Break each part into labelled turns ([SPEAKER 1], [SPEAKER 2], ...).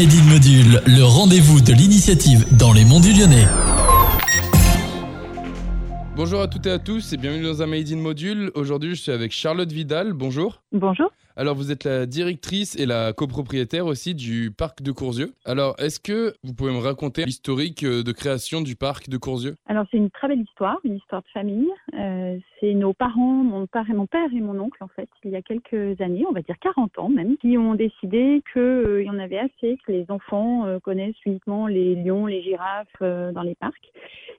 [SPEAKER 1] Module, le rendez-vous de l'initiative dans les monts du Lyonnais.
[SPEAKER 2] Bonjour à toutes et à tous et bienvenue dans un Made in Module. Aujourd'hui, je suis avec Charlotte Vidal. Bonjour.
[SPEAKER 3] Bonjour.
[SPEAKER 2] Alors, vous êtes la directrice et la copropriétaire aussi du parc de Courzieux. Alors, est-ce que vous pouvez me raconter l'historique euh, de création du parc de Courzieux?
[SPEAKER 3] Alors, c'est une très belle histoire, une histoire de famille. Euh, c'est nos parents, mon père et mon oncle, en fait, il y a quelques années, on va dire 40 ans même, qui ont décidé qu'il euh, y en avait assez, que les enfants connaissent uniquement les lions, les girafes dans les parcs,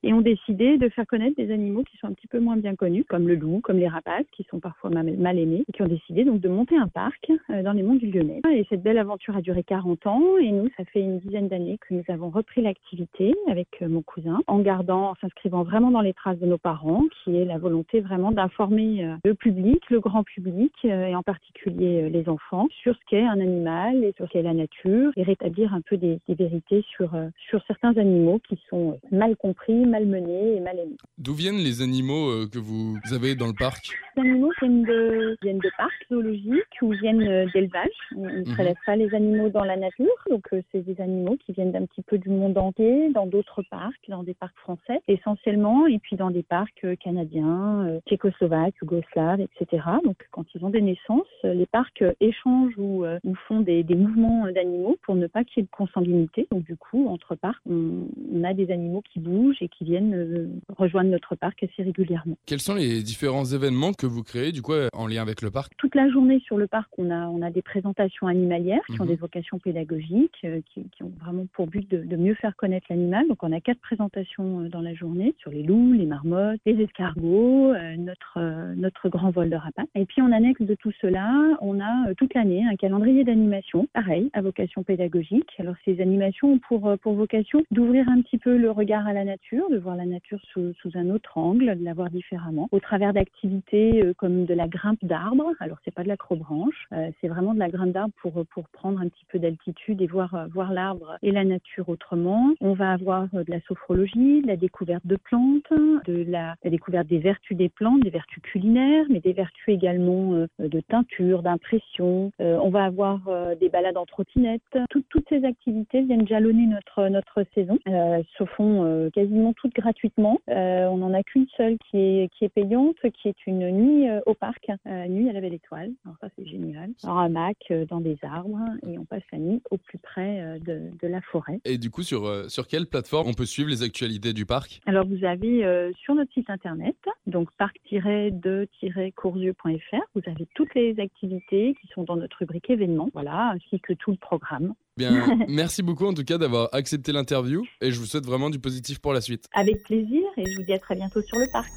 [SPEAKER 3] et ont décidé de faire connaître des animaux qui sont un petit peu moins bien connus, comme le loup, comme les rapaces, qui sont parfois mal aimés, et qui ont décidé donc de monter un parc euh, dans les monts du Lyonnais. Et cette belle aventure a duré 40 ans et nous, ça fait une dizaine d'années que nous avons repris l'activité avec euh, mon cousin en gardant, en s'inscrivant vraiment dans les traces de nos parents, qui est la volonté vraiment d'informer euh, le public, le grand public et en particulier les enfants sur ce qu'est un animal et sur ce qu'est la nature et rétablir un peu des, vérités sur, sur certains animaux qui sont mal compris,
[SPEAKER 2] D'où viennent les animaux que vous avez dans le parc?
[SPEAKER 3] Animaux viennent de, viennent de parcs zoologiques ou viennent euh, d'élevage. On ne mhm. prélève pas les animaux dans la nature. Donc, euh, c'est des animaux qui viennent d'un petit peu du monde entier, dans d'autres parcs, dans des parcs français essentiellement, et puis dans des parcs euh, canadiens, tchécoslovaques, yougoslaves, etc. Donc, quand ils ont des naissances, les parcs échangent ou, font des, mouvements d'animaux pour ne pas qu'il y ait de consanguinité. Donc, du coup, entre parcs, on, on a des animaux qui bougent et qui viennent rejoindre notre parc assez régulièrement.
[SPEAKER 2] Quels sont les différents événements que vous créez, du coup, en lien avec le parc
[SPEAKER 3] Toute la journée sur le parc, on a, on a des présentations animalières qui ont mhm. des vocations pédagogiques, euh, qui, ont vraiment pour but de, mieux faire connaître l'animal. Donc on a quatre présentations euh, dans la journée sur les loups, les marmottes, les escargots, euh, notre, notre grand vol de rapaces. Et puis en annexe de tout cela, on a toute l'année un calendrier d'animation, pareil, à vocation pédagogique. Alors ces animations ont pour, pour vocation d'ouvrir un petit peu le regard à la nature, de voir la nature sous, sous un autre angle, de la voir différemment, au travers d'activités comme de la grimpe d'arbres. Alors c'est pas de l'acrobranche, euh, c'est vraiment de la graine d'arbre pour, pour prendre un petit peu d'altitude et voir, euh, voir l'arbre et la nature autrement. On va avoir euh, de la sophrologie, de la découverte de plantes, de la, découverte des vertus des plantes, des vertus culinaires, mais des vertus également de teinture, d'impression. on va avoir des balades en trottinette. toutes ces activités viennent jalonner notre, notre saison. Elles se font quasiment toutes gratuitement. on n'en a qu'une seule qui est, qui est payante, qui est une nuit au parc, nuit à la belle étoile. Alors ça c'est génial en hamac euh, dans des arbres et on passe la nuit au plus près euh, de, la forêt.
[SPEAKER 2] Et du coup, sur, euh, sur quelle plateforme on peut suivre les actualités du parc?
[SPEAKER 3] Alors vous avez sur notre site internet, donc parc-de-courzieux.fr, vous avez toutes les activités qui sont dans notre rubrique événements, voilà, ainsi que tout le programme.
[SPEAKER 2] Bien, merci beaucoup en tout cas d'avoir accepté l'interview et je vous souhaite vraiment du positif pour la suite.
[SPEAKER 3] Avec plaisir et je vous dis à très bientôt sur le parc.